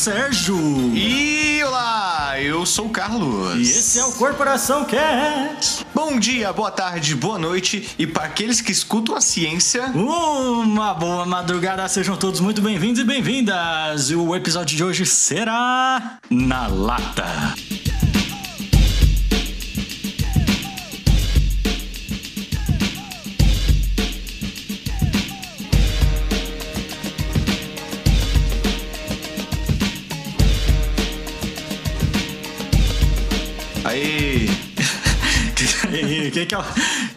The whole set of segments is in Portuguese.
Sérgio. E olá, eu sou o Carlos. E esse é o Corporação Cast. Bom dia, boa tarde, boa noite e para aqueles que escutam a ciência. Uma boa madrugada, sejam todos muito bem-vindos e bem-vindas. E o episódio de hoje será Na Lata. E aí, quem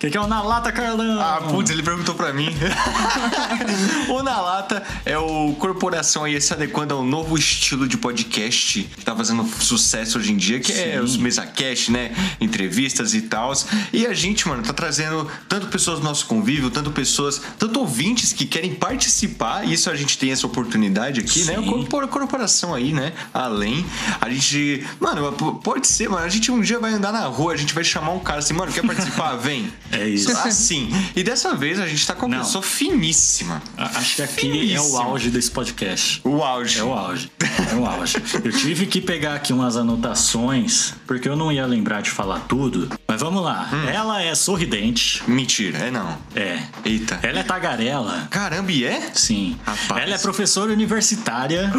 que é o, que é o Na Lata, Carlão? Ah, putz, ele perguntou pra mim. o Na Lata é o corporação aí se adequando ao novo estilo de podcast que tá fazendo sucesso hoje em dia, que é Sim. os MesaCast, né? Entrevistas e tal. E a gente, mano, tá trazendo tanto pessoas do nosso convívio, tanto pessoas, tanto ouvintes que querem participar, e isso a gente tem essa oportunidade aqui, né? Sim. O corpor- corporação aí, né? Além, a gente. Mano, pode ser, mano. A gente um dia vai andar na rua, a gente vai chamar um cara assim, mano, quer participar? Vem. É isso. Assim. E dessa vez a gente tá com uma Não. pessoa finíssima. A- Acho que aqui é o Finíssimo. auge desse podcast. O auge. É o auge. É o auge. Eu tive que pegar aqui umas anotações, porque eu não ia lembrar de falar tudo. Mas vamos lá. Ela é sorridente. Mentira, é não. É. Eita. Ela é tagarela. Caramba, e é? Sim. Rapaz. Ela é professora universitária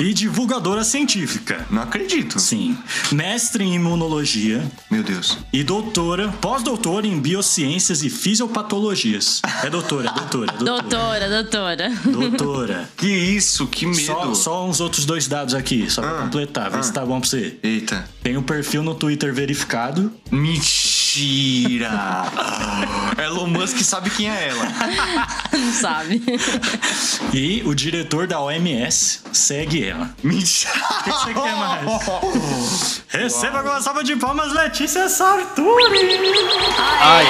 e divulgadora científica. Não acredito. Sim. Mestre em imunologia Meu Deus. e doutora, pós-doutora em biociências e fisiopatologias. É doutora, é doutora, é doutora. Doutora, doutora. Doutora. Que isso, que medo. Só, só uns outros dois dados aqui, só pra Ah, completar, ver ah. se tá bom pra você. Eita. Tem o perfil no Twitter verificado. Mentira. Elon Musk sabe quem é ela. Não sabe. E o diretor da OMS segue ela. Mentira. O que você quer mais? Receba com uma salva de palmas, Letícia Sarturi! Aê!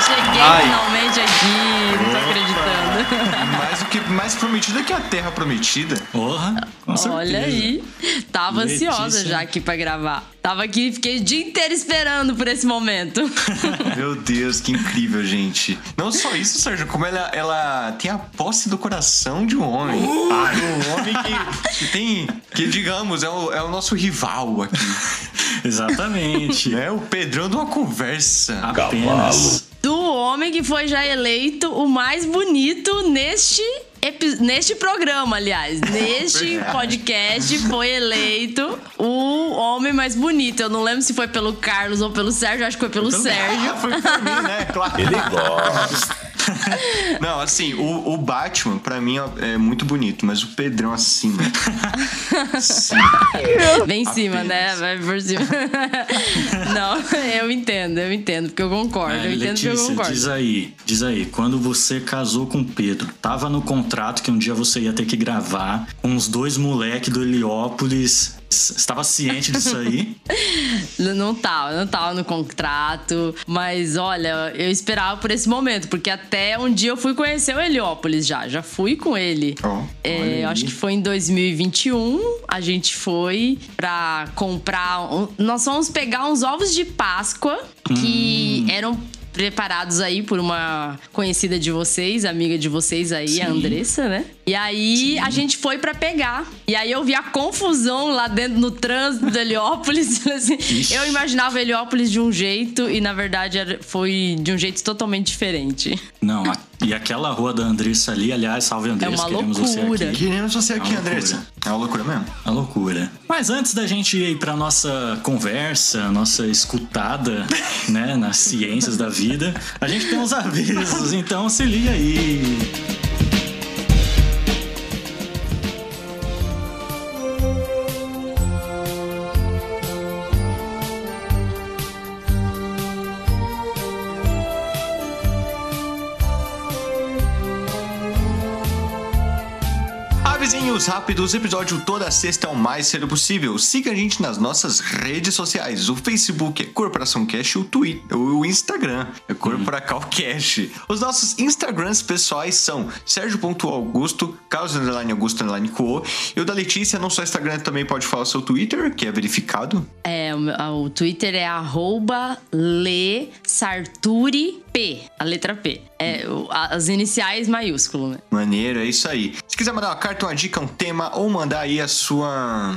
Cheguei Ai. finalmente aqui. Não tô acreditando. Mais prometida que a Terra prometida. Porra, com certeza. Olha aí. Tava Letícia. ansiosa já aqui pra gravar. Tava aqui, fiquei o dia inteiro esperando por esse momento. Meu Deus, que incrível, gente. Não só isso, Sérgio, como ela, ela tem a posse do coração de um homem. Ai, um homem que, que tem, que digamos, é o, é o nosso rival aqui. Exatamente. Né? O Pedrão de uma conversa. Apenas. Do homem que foi já eleito o mais bonito neste. Neste programa, aliás, neste podcast foi eleito o homem mais bonito. Eu não lembro se foi pelo Carlos ou pelo Sérgio, acho que foi pelo Sérgio. Foi pra mim, né? Claro. Ele gosta. Não, assim, o, o Batman, pra mim, é muito bonito, mas o Pedrão, assim. Sim. Bem em cima, Apenas. né? Vai por cima. Não, eu entendo, eu entendo, porque eu concordo. É, eu entendo porque eu Letícia, concordo. diz aí, diz aí, quando você casou com o Pedro, tava no contrato que um dia você ia ter que gravar com os dois moleques do Heliópolis. Estava ciente disso aí? Não tava, não tava no contrato. Mas olha, eu esperava por esse momento, porque até um dia eu fui conhecer o Heliópolis já. Já fui com ele. Ó, É, acho que foi em 2021. A gente foi pra comprar. um- nós fomos pegar uns ovos de Páscoa que Hum. eram preparados aí por uma conhecida de vocês, amiga de vocês aí, a Sim. Andressa, né? E aí a gente foi pra pegar. E aí eu vi a confusão lá dentro no trânsito do Heliópolis. assim. Eu imaginava Heliópolis de um jeito e na verdade foi de um jeito totalmente diferente. Não, a- e aquela rua da Andressa ali, aliás, salve Andressa, É uma queremos você loucura. aqui. Queremos você aqui, É uma Andressa. loucura. É uma loucura mesmo. A loucura. Mas antes da gente ir pra nossa conversa, nossa escutada, né, nas ciências da vida, a gente tem uns avisos, então se liga aí. Rápidos, episódio toda sexta o mais cedo possível. Siga a gente nas nossas redes sociais. O Facebook é Corporação Cash, o Twitter, o Instagram é Corporacal Cash. Os nossos Instagrams pessoais são Sérgio.augusto, Carlos Underline Augusto Underline Co. E o da Letícia, não só Instagram, também pode falar o seu Twitter, que é verificado. É, o, o Twitter é arroba lesarturip, a letra P. É, as iniciais maiúsculo, né? Maneiro, é isso aí. Se quiser mandar uma carta, uma dica, um tema ou mandar aí a sua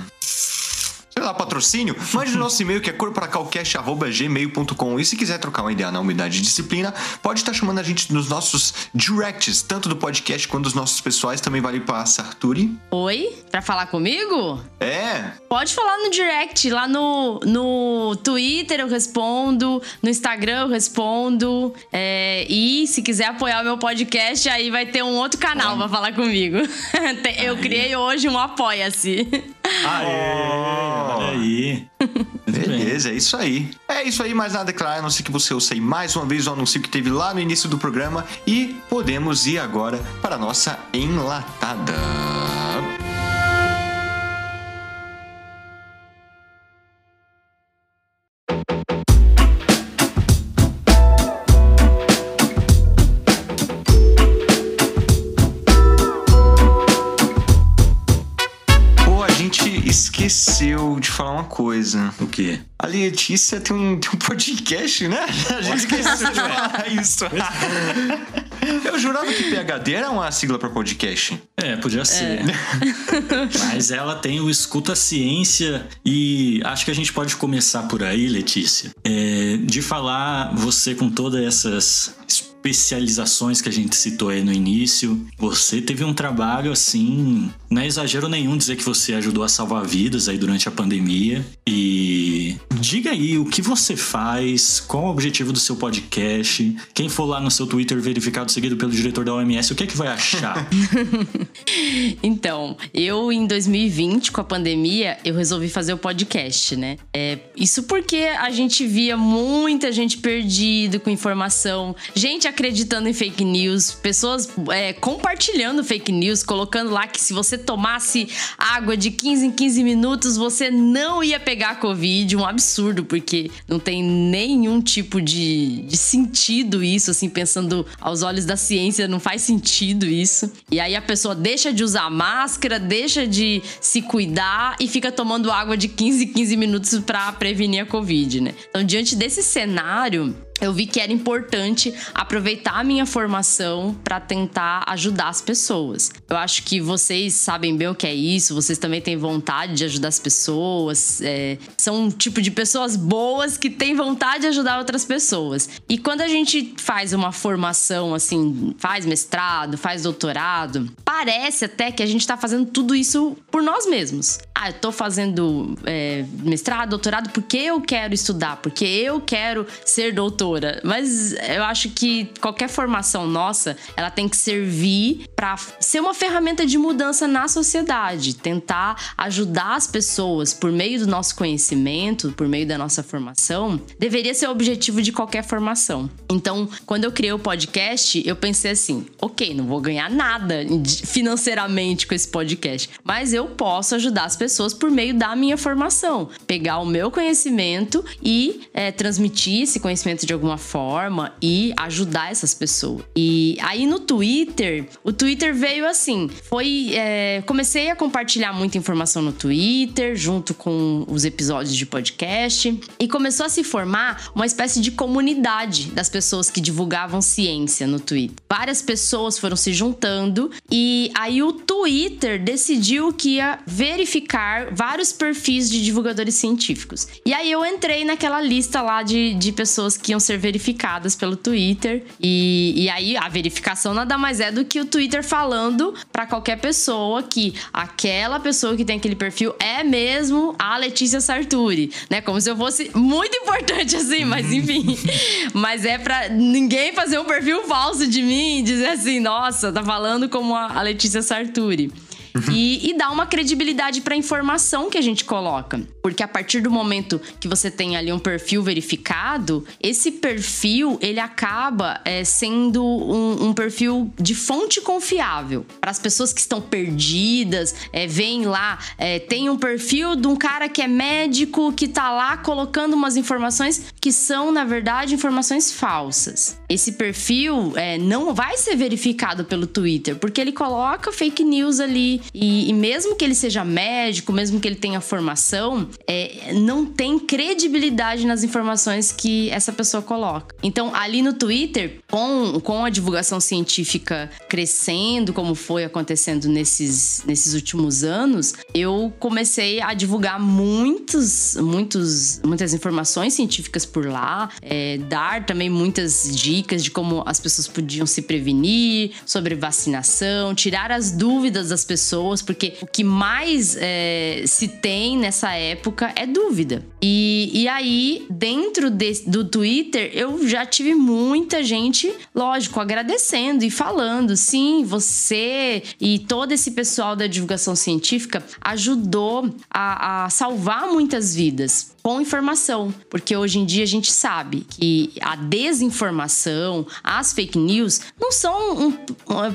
sei lá, patrocínio, mande no nosso e-mail que é corporacalcast.gmail.com. E se quiser trocar uma ideia na umidade de disciplina, pode estar chamando a gente nos nossos directs, tanto do podcast quanto dos nossos pessoais. Também vale para Sarturi. Oi? Pra falar comigo? É. Pode falar no direct, lá no, no Twitter eu respondo, no Instagram eu respondo. É, e se quiser apoiar o meu podcast, aí vai ter um outro canal Bom. pra falar comigo. eu criei hoje um Apoia-se. Aê, olha aí. Beleza, é isso aí. É isso aí, mais nada a declarar, a não ser que você ouça aí mais uma vez o anúncio que teve lá no início do programa. E podemos ir agora para a nossa enlatada. De falar uma coisa. O quê? A Letícia tem um, tem um podcast, né? A gente esqueceu de falar isso. Eu jurava que PHD era uma sigla pra podcast. É, podia ser. Mas ela tem o Escuta Ciência e acho que a gente pode começar por aí, Letícia. É, de falar você com todas essas especializações que a gente citou aí no início. Você teve um trabalho assim, não é exagero nenhum dizer que você ajudou a salvar vidas aí durante a pandemia. E diga aí o que você faz, qual o objetivo do seu podcast. Quem for lá no seu Twitter verificado seguido pelo diretor da OMS, o que é que vai achar? Então, eu em 2020, com a pandemia, eu resolvi fazer o podcast, né? É, isso porque a gente via muita gente perdido com informação, gente acreditando em fake news, pessoas é, compartilhando fake news, colocando lá que se você tomasse água de 15 em 15 minutos, você não ia pegar Covid. Um absurdo, porque não tem nenhum tipo de, de sentido isso, assim, pensando aos olhos da ciência, não faz sentido isso. E aí a pessoa deixa de usar máscara, deixa de se cuidar e fica tomando água de 15 em 15 minutos para prevenir a Covid, né? Então, diante desse cenário, eu vi que era importante aproveitar a minha formação para tentar ajudar as pessoas. Eu acho que vocês sabem bem o que é isso, vocês também têm vontade de ajudar as pessoas, é, são um tipo de pessoas boas que têm vontade de ajudar outras pessoas. E quando a gente faz uma formação assim, faz mestrado, faz doutorado, parece até que a gente tá fazendo tudo isso por nós mesmos. Ah, eu tô fazendo é, mestrado, doutorado porque eu quero estudar, porque eu quero ser doutor mas eu acho que qualquer formação nossa, ela tem que servir para ser uma ferramenta de mudança na sociedade, tentar ajudar as pessoas por meio do nosso conhecimento, por meio da nossa formação, deveria ser o objetivo de qualquer formação. Então, quando eu criei o podcast, eu pensei assim: ok, não vou ganhar nada financeiramente com esse podcast, mas eu posso ajudar as pessoas por meio da minha formação, pegar o meu conhecimento e é, transmitir esse conhecimento de alguma forma e ajudar essas pessoas. E aí no Twitter, o Twitter veio assim, foi é, comecei a compartilhar muita informação no Twitter junto com os episódios de podcast e começou a se formar uma espécie de comunidade das pessoas que divulgavam ciência no Twitter. Várias pessoas foram se juntando e aí o Twitter decidiu que ia verificar vários perfis de divulgadores científicos. E aí eu entrei naquela lista lá de, de pessoas que iam ser verificadas pelo Twitter. E, e aí a verificação nada mais é do que o Twitter falando para qualquer pessoa que aquela pessoa que tem aquele perfil é mesmo a Letícia Sarturi, né? Como se eu fosse muito importante assim, mas enfim. mas é para ninguém fazer um perfil falso de mim e dizer assim, nossa, tá falando como a Letícia Sarturi. E, e dá uma credibilidade para a informação que a gente coloca. Porque a partir do momento que você tem ali um perfil verificado, esse perfil ele acaba é, sendo um, um, perfil de fonte confiável. Para as pessoas que estão perdidas, é, vem lá, é, tem um perfil de um cara que é médico que tá lá colocando umas informações que são, na verdade, informações falsas. Esse perfil é, não vai ser verificado pelo Twitter, porque ele coloca fake news ali, E, e mesmo que ele seja médico, mesmo que ele tenha formação, é, não tem credibilidade nas informações que essa pessoa coloca. Então, ali no Twitter, com, com a divulgação científica crescendo, como foi acontecendo nesses, nesses últimos anos, eu comecei a divulgar muitos, muitos, muitas informações científicas por lá, é, dar também muitas dicas de como as pessoas podiam se prevenir, sobre vacinação, tirar as dúvidas das pessoas, porque o que mais é, se tem nessa época é dúvida. E, e aí, dentro de, do Twitter, eu já tive muita gente, lógico, agradecendo e falando: sim, você e todo esse pessoal da divulgação científica ajudou a, a salvar muitas vidas com informação, porque hoje em dia a gente sabe que a desinformação, as fake news, não são um,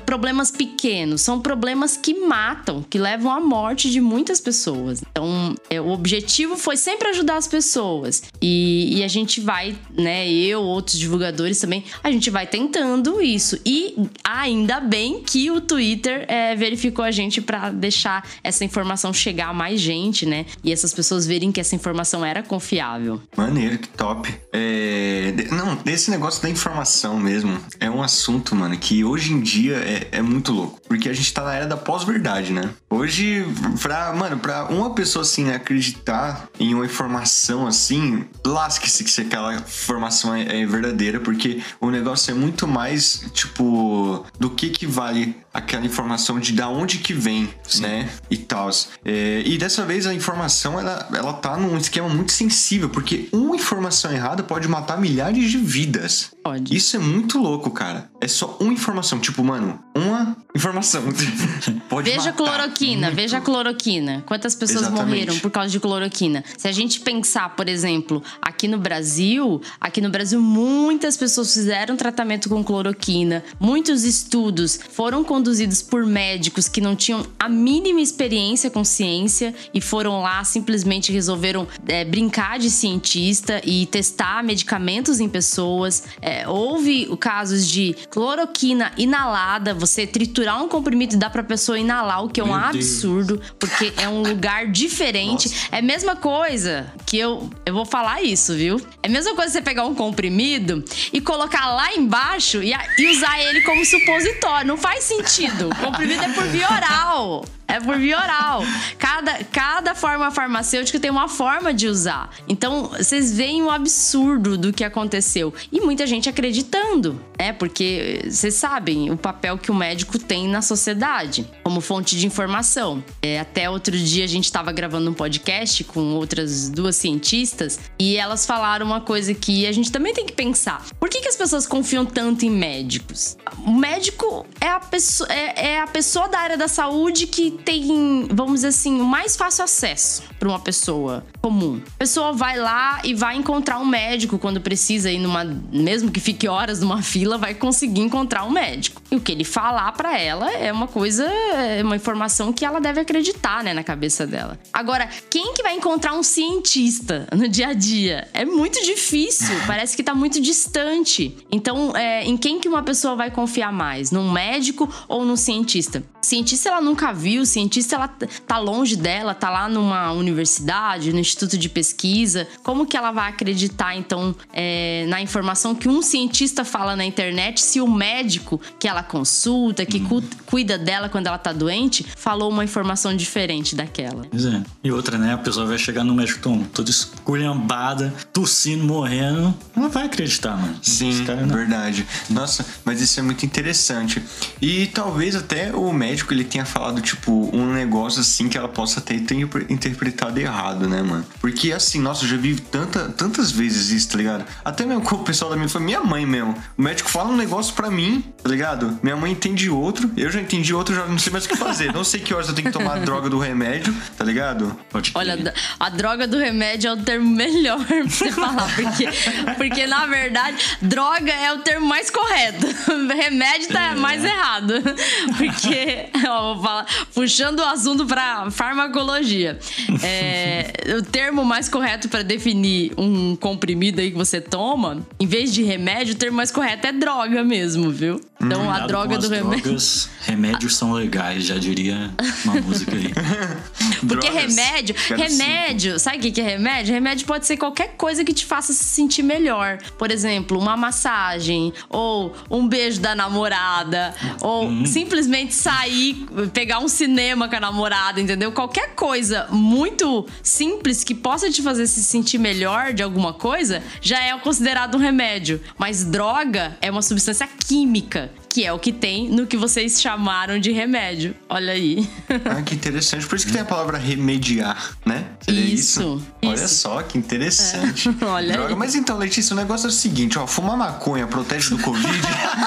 problemas pequenos, são problemas que matam, que levam à morte de muitas pessoas. Então, é, o objetivo foi sempre ajudar as pessoas e, e a gente vai, né, eu, outros divulgadores também, a gente vai tentando isso e ainda bem que o Twitter é, verificou a gente para deixar essa informação chegar a mais gente, né, e essas pessoas verem que essa informação era confiável. Maneiro, que top. É... Não, esse negócio da informação mesmo é um assunto, mano, que hoje em dia é, é muito louco. Porque a gente tá na era da pós-verdade, né? Hoje, pra, mano, pra uma pessoa assim acreditar em uma informação assim, lasque-se se aquela informação é, é verdadeira, porque o negócio é muito mais, tipo, do que que vale aquela informação de da onde que vem, Sim. né? E tal. É, e dessa vez a informação ela, ela tá num esquema muito sensível, porque uma informação errada pode matar milhares de vidas. Pode. Isso é muito louco, cara. É só uma informação. Tipo, mano, uma informação. pode veja matar cloroquina, muito. veja cloroquina. Quantas pessoas Exatamente. morreram por causa de cloroquina? Se a gente pensar, por exemplo, aqui no Brasil, aqui no Brasil muitas pessoas fizeram tratamento com cloroquina. Muitos estudos foram conduzidos por médicos que não tinham a mínima experiência com ciência e foram lá simplesmente resolveram é, brincar de cientista e testar medicamentos em pessoas. É, houve casos de cloroquina inalada, você triturar um comprimido e dar pra pessoa inalar, o que é um Meu absurdo, porque é um lugar diferente. Nossa. É a mesma coisa que eu, eu vou falar isso, viu? É a mesma coisa você pegar um comprimido e colocar lá embaixo e, e usar ele como supositório. Não faz sentido. O comprimido é por via oral. É por via oral. Cada, cada forma farmacêutica tem uma forma de usar. Então, vocês veem o absurdo do que aconteceu. E muita gente acreditando, né? Porque vocês sabem o papel que o médico tem na sociedade como fonte de informação. É, até outro dia a gente estava gravando um podcast com outras duas cientistas e elas falaram uma coisa que a gente também tem que pensar. Por que, que as pessoas confiam tanto em médicos? O médico é a pessoa, é, é a pessoa da área da saúde que tem, vamos dizer assim, o mais fácil acesso para uma pessoa comum. A pessoa vai lá e vai encontrar um médico quando precisa ir numa, mesmo que fique horas numa fila, vai conseguir encontrar um médico. E o que ele falar para ela é uma coisa, é uma informação que ela deve acreditar, né, na cabeça dela. Agora, quem que vai encontrar um cientista no dia a dia? É muito difícil, parece que tá muito distante. Então, é, em quem que uma pessoa vai confiar mais? Num médico ou num cientista? Cientista ela nunca viu, cientista ela tá longe dela, tá lá numa universidade, no instituto de pesquisa. Como que ela vai acreditar, então, é, na informação que um cientista fala na internet se o médico que ela consulta, que cu- cuida dela quando ela tá doente, falou uma informação diferente daquela? Pois é. E outra, né? A pessoa vai chegar no médico tom, toda esculhambada, tossindo, morrendo. Ela vai acreditar, mano. Sim, cara não. verdade. Nossa, mas isso é muito interessante. E talvez até o médico ele tenha falado, tipo, um negócio assim que ela possa ter ter interpretado errado, né, mano? Porque assim, nossa, eu já vi tanta, tantas vezes isso, tá ligado? Até mesmo com o pessoal da minha foi minha mãe mesmo. O médico fala um negócio pra mim, tá ligado? Minha mãe entende outro, eu já entendi outro, já não sei mais o que fazer. Não sei que horas eu tenho que tomar a droga do remédio, tá ligado? Pode. Olha, a droga do remédio é o termo melhor pra você falar, porque, porque na verdade, droga é o termo mais correto. Remédio tá mais errado. Porque, ó, vou falar, puxando o assunto pra farmacologia. É, o termo mais correto pra definir um comprimido aí que você toma, em vez de remédio, o termo mais correto é droga mesmo, viu? Então a Cuidado droga do remédio. drogas, remédios são legais, já diria uma música aí. Porque Drogas. remédio, remédio, sabe o que é remédio? Remédio pode ser qualquer coisa que te faça se sentir melhor. Por exemplo, uma massagem, ou um beijo da namorada, ou Hum. simplesmente sair, pegar um cinema com a namorada, entendeu? Qualquer coisa muito simples que possa te fazer se sentir melhor de alguma coisa, já é considerado um remédio. Mas droga é uma substância química. Que é o que tem no que vocês chamaram de remédio. Olha aí. Ah, que interessante. Por isso que tem a palavra remediar, né? Seria Isso, Olha isso. só, que interessante. É. Olha Droga. aí. Mas então, Letícia, o negócio é o seguinte, ó. Fumar maconha protege do Covid?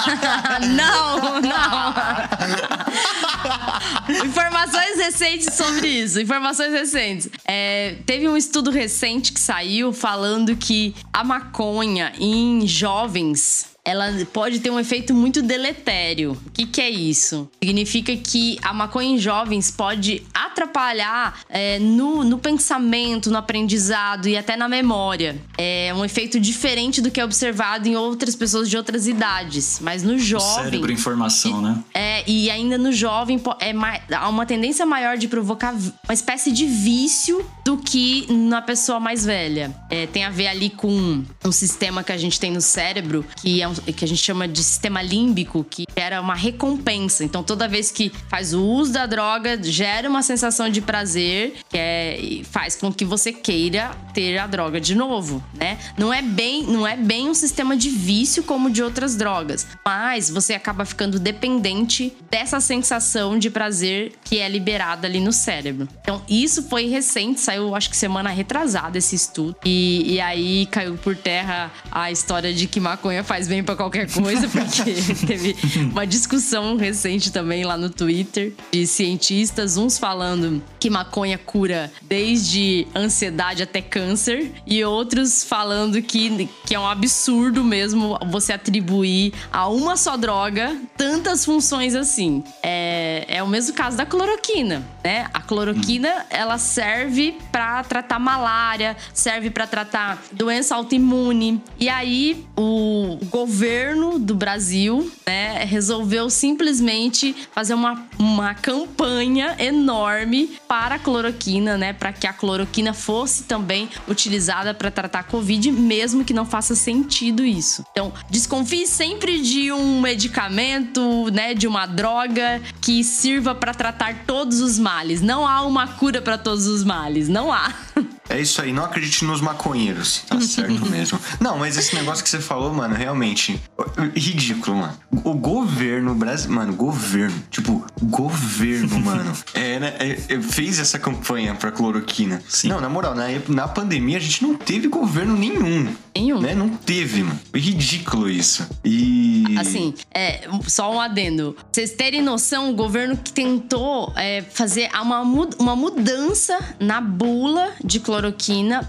Não, não. Informações recentes sobre isso. Informações recentes. É, teve um estudo recente que saiu falando que a maconha em jovens. Ela pode ter um efeito muito deletério. O que, que é isso? Significa que a maconha em jovens pode atrapalhar é, no, no pensamento, no aprendizado e até na memória. É um efeito diferente do que é observado em outras pessoas de outras idades. Mas no O jovem. cérebro em formação, né? É, e ainda no jovem é mai- há uma tendência maior de provocar uma espécie de vício do que na pessoa mais velha. É, tem a ver ali com um sistema que a gente tem no cérebro, que, é um- que a gente chama de sistema límbico, que gera uma recompensa. Então, toda vez que faz o uso da droga, gera uma sensação de prazer, que é, faz com que você queira ter a droga de novo, né? Não é bem, não é bem um sistema de vício como de outras drogas, mas você acaba ficando dependente dessa sensação de prazer que é liberada ali no cérebro. Então, isso foi recente, saiu acho que semana retrasada esse estudo. E, e aí caiu por terra a história de que maconha faz bem pra qualquer coisa, porque teve uma discussão recente também lá no Twitter de cientistas, uns falando que maconha cura desde ansiedade até câncer, e outros falando que, que é um absurdo mesmo você atribuir a uma só droga tantas funções assim. É, é o mesmo caso da cloroquina, né? A cloroquina, ela serve pra tratar malária, serve pra tratar doença autoimune. E aí, o governo do Brasil, né, resolveu simplesmente fazer uma, uma campanha enorme para a cloroquina, né, para que a cloroquina fosse também utilizada para tratar a Covid, mesmo que não faça sentido isso. Então, desconfie sempre de um medicamento, né, de uma droga que sirva para tratar todos os males. Não há uma cura para todos os males, não há. É isso aí, não acredite nos maconheiros. Tá certo mesmo. Não, mas esse negócio que você falou, mano, realmente. Ridículo, mano. O governo brasileiro. Mano, governo. Tipo, governo, mano. É, né, é, é, fez essa campanha pra cloroquina. Sim. Não, na moral, na, na pandemia a gente não teve governo nenhum. Nenhum. Né? Não teve, mano. Foi ridículo isso. E. Assim, é, só um adendo. Pra vocês terem noção, o governo que tentou é, fazer uma, uma mudança na bula de cloroquina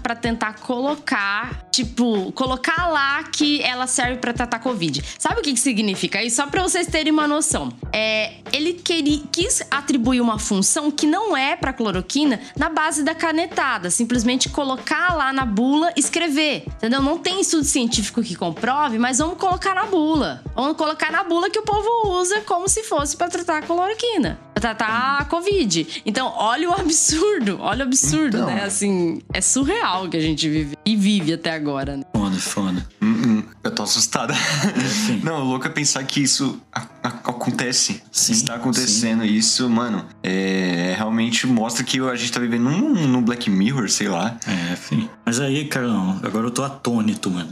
pra tentar colocar, tipo, colocar lá que ela serve pra tratar Covid. Sabe o que, que significa isso? Só pra vocês terem uma noção. É, ele queria, quis atribuir uma função que não é pra cloroquina na base da canetada. Simplesmente colocar lá na bula, escrever. Entendeu? Não tem estudo científico que comprove, mas vamos colocar na bula. Vamos colocar na bula que o povo usa como se fosse pra tratar a cloroquina. Tratar a Covid. Então, olha o absurdo. Olha o absurdo, Então. né? Assim, é surreal que a gente vive. E vive até agora, né? Foda, foda. Hum, hum, eu tô assustada. Não, o louco é pensar que isso acontece. Sim, Está acontecendo isso, mano. É, realmente mostra que a gente tá vivendo num, num Black Mirror, sei lá. É, enfim. Mas aí, Carlão, agora eu tô atônito, mano.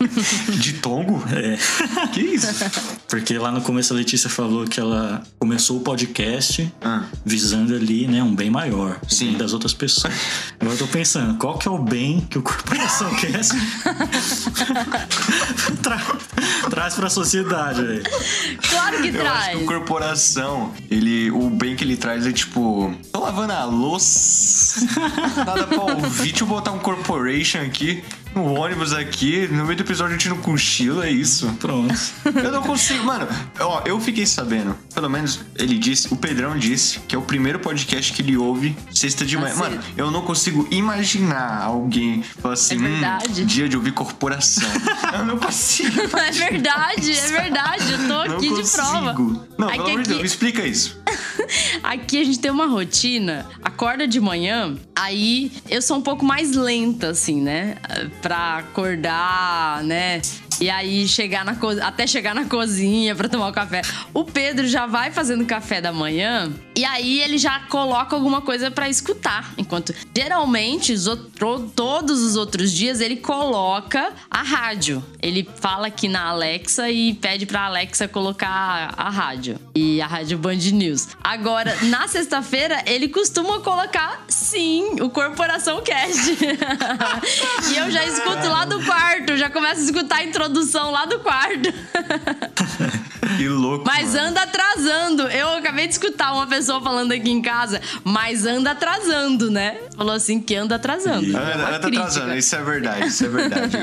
De tongo? É. Que isso? Porque lá no começo a Letícia falou que ela começou o podcast Ah. visando ali, né, um bem maior. Sim. bem das outras pessoas. Agora eu tô pensando, qual que é o bem que o Corporação Cast tra traz pra sociedade, velho? Claro que Eu acho traz. que o corporação, ele, o bem que ele traz é tipo, tô lavando a louça, nada pra ouvir, deixa eu botar um corporation aqui, no ônibus aqui, no meio do episódio a gente não cochila, é isso. Pronto. Eu não consigo, mano. Ó, eu fiquei sabendo, pelo menos ele disse, o Pedrão disse que é o primeiro podcast que ele ouve sexta de Ah, manhã. Mano, eu não consigo imaginar alguém falar assim, É verdade. hum, dia de ouvir corporação. eu não consigo. É verdade, é verdade. Eu tô Não aqui de consigo. prova. Não, pelo amor de Deus, me explica isso. Aqui a gente tem uma rotina, acorda de manhã, aí eu sou um pouco mais lenta, assim, né? Pra acordar, né? E aí chegar na co... até chegar na cozinha pra tomar o café. O Pedro já vai fazendo café da manhã e aí ele já coloca alguma coisa pra escutar. Enquanto geralmente os outro... todos os outros dias ele coloca a rádio. Ele fala aqui na Alexa e pede pra Alexa colocar a rádio. E a rádio Band News. Agora, na sexta-feira, ele costuma colocar, sim, o Corporação Cast. e eu já escuto lá do quarto, já começo a escutar a introdução lá do quarto. Que louco. Mas mano. anda atrasando. Eu acabei de escutar uma pessoa falando aqui em casa, mas anda atrasando, né? Falou assim que anda atrasando. E- É tá crítica. atrasando, isso é verdade, isso é verdade.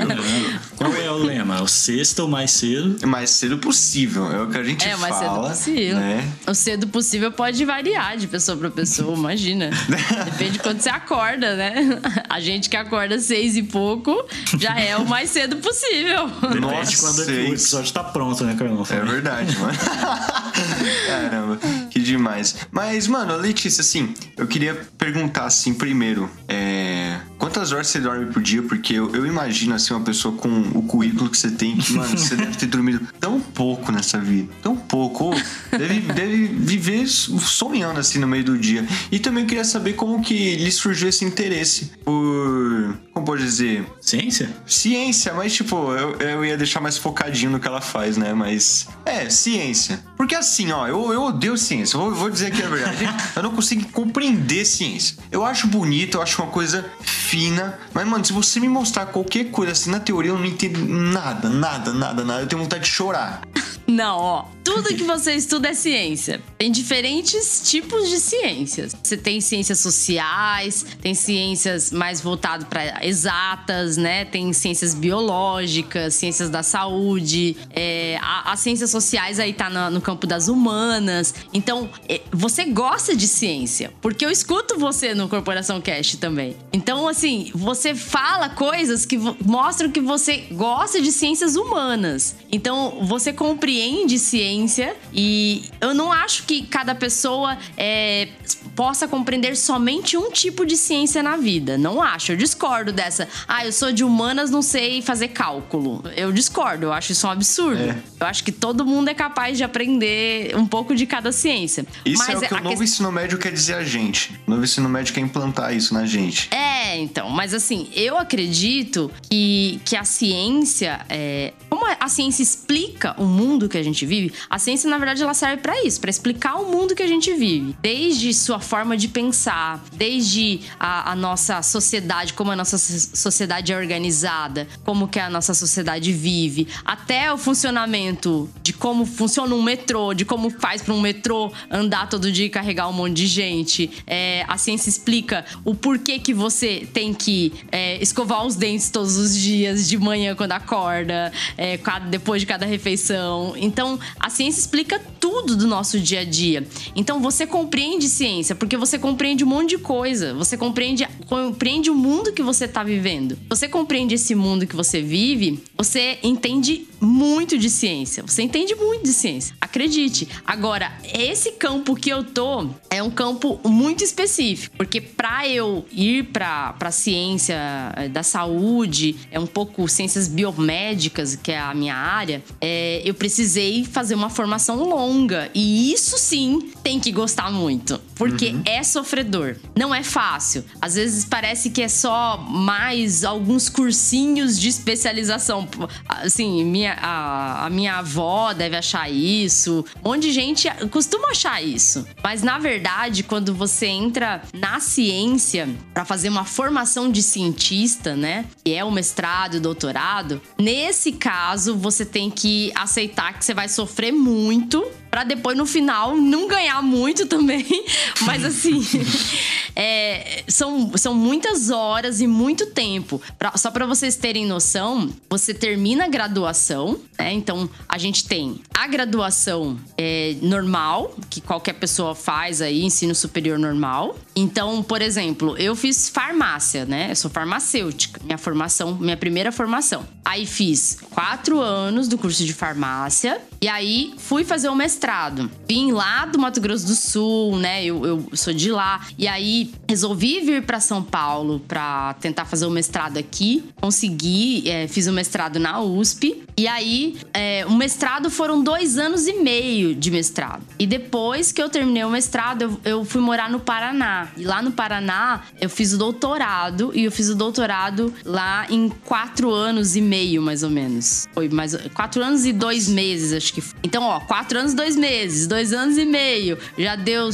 Qual é o lema? O sexta ou mais cedo? O mais cedo possível, é o que a gente É, o mais cedo fala. possível. Né? O cedo possível pode variar de pessoa pra pessoa, imagina. Depende de quando você acorda, né? A gente que acorda seis e pouco já é o mais cedo possível. Nossa, quando o episódio tá pronto, né, Carlão? É verdade, mano. Caramba, demais. Mas, mano, Letícia, assim, eu queria perguntar, assim, primeiro, é... Quantas horas você dorme por dia? Porque eu, eu imagino, assim, uma pessoa com o currículo que você tem, que, mano, você deve ter dormido tão pouco nessa vida. Tão pouco. Ou deve, deve viver sonhando, assim, no meio do dia. E também eu queria saber como que lhe surgiu esse interesse por... Como pode dizer? Ciência? Ciência, mas tipo, eu, eu ia deixar mais focadinho no que ela faz, né? Mas. É, ciência. Porque assim, ó, eu, eu odeio ciência. Vou, vou dizer aqui a verdade. eu não consigo compreender ciência. Eu acho bonito, eu acho uma coisa fina. Mas, mano, se você me mostrar qualquer coisa assim na teoria, eu não entendo nada, nada, nada, nada. Eu tenho vontade de chorar. Não, ó. Tudo que você estuda é ciência. Tem diferentes tipos de ciências. Você tem ciências sociais, tem ciências mais voltadas para exatas, né? Tem ciências biológicas, ciências da saúde. É, a- as ciências sociais aí tá no, no campo das humanas. Então, é, você gosta de ciência, porque eu escuto você no Corporação Cast também. Então, assim, você fala coisas que mostram que você gosta de ciências humanas. Então, você compreende ciência e eu não acho que cada pessoa é, possa compreender somente um tipo de ciência na vida. Não acho. Eu discordo dessa. Ah, eu sou de humanas, não sei fazer cálculo. Eu discordo. Eu acho isso um absurdo. É. Eu acho que todo mundo é capaz de aprender um pouco de cada ciência. Isso Mas é o que o novo questão- ensino médio quer dizer a gente. O novo ensino médio quer implantar isso na gente. É, então, mas assim, eu acredito que, que a ciência, é, como a ciência explica o mundo que a gente vive, a ciência, na verdade, ela serve pra isso, pra explicar o mundo que a gente vive. Desde sua forma de pensar, desde a, a nossa sociedade, como a nossa so- sociedade é organizada, como que a nossa sociedade vive, até o funcionamento de como funciona um metrô, de como faz para um metrô andar todo dia e carregar um monte de gente. É, a ciência explica o porquê que você tem que é, escovar os dentes todos os dias, de manhã quando acorda, é, depois de cada refeição. Então, a ciência explica tudo do nosso dia a dia. Então, você compreende ciência, porque você compreende um monte de coisa. Você compreende, compreende o mundo que você está vivendo. Você compreende esse mundo que você vive, você entende muito de ciência. Você entende muito de ciência. Acredite. Agora, esse campo que eu tô é um campo muito específico, porque para eu ir para para ciência eh, da saúde, é um pouco ciências biomédicas, que é a minha área, é, eu precisei fazer uma formação longa. E isso sim tem que gostar muito, porque é sofredor. Não é fácil. Às vezes parece que é só mais alguns cursinhos de especialização. Assim, minha, a, a minha avó deve achar isso. Um monte de gente costuma achar isso. Mas na verdade, quando você entra na ciência para fazer uma formação de cientista, né? Que é o mestrado e o doutorado, nesse caso você tem que aceitar que você vai sofrer muito para depois no final não ganhar muito também. Mas assim, é, são, são muitas horas e muito tempo. Pra, só para vocês terem noção, você termina a graduação, né? Então a gente tem a graduação é, normal, que qualquer pessoa faz aí, ensino superior normal. Então, por exemplo, eu fiz farmácia, né? Eu sou farmacêutica, minha formação, minha primeira formação. Aí fiz quatro anos do curso de farmácia e aí fui fazer o mestrado. Vim lá do Mato Grosso do Sul, né? Eu, eu sou de lá. E aí resolvi vir para São Paulo para tentar fazer o mestrado aqui. Consegui, é, fiz o mestrado na USP. E aí, é, o mestrado foram dois anos e meio de mestrado. E depois que eu terminei o mestrado, eu, eu fui morar no Paraná. E lá no Paraná, eu fiz o doutorado. E eu fiz o doutorado lá em quatro anos e meio, mais ou menos. Foi mais quatro anos e dois meses, acho que foi. Então, ó, quatro anos, dois meses, dois anos e meio. Já deu,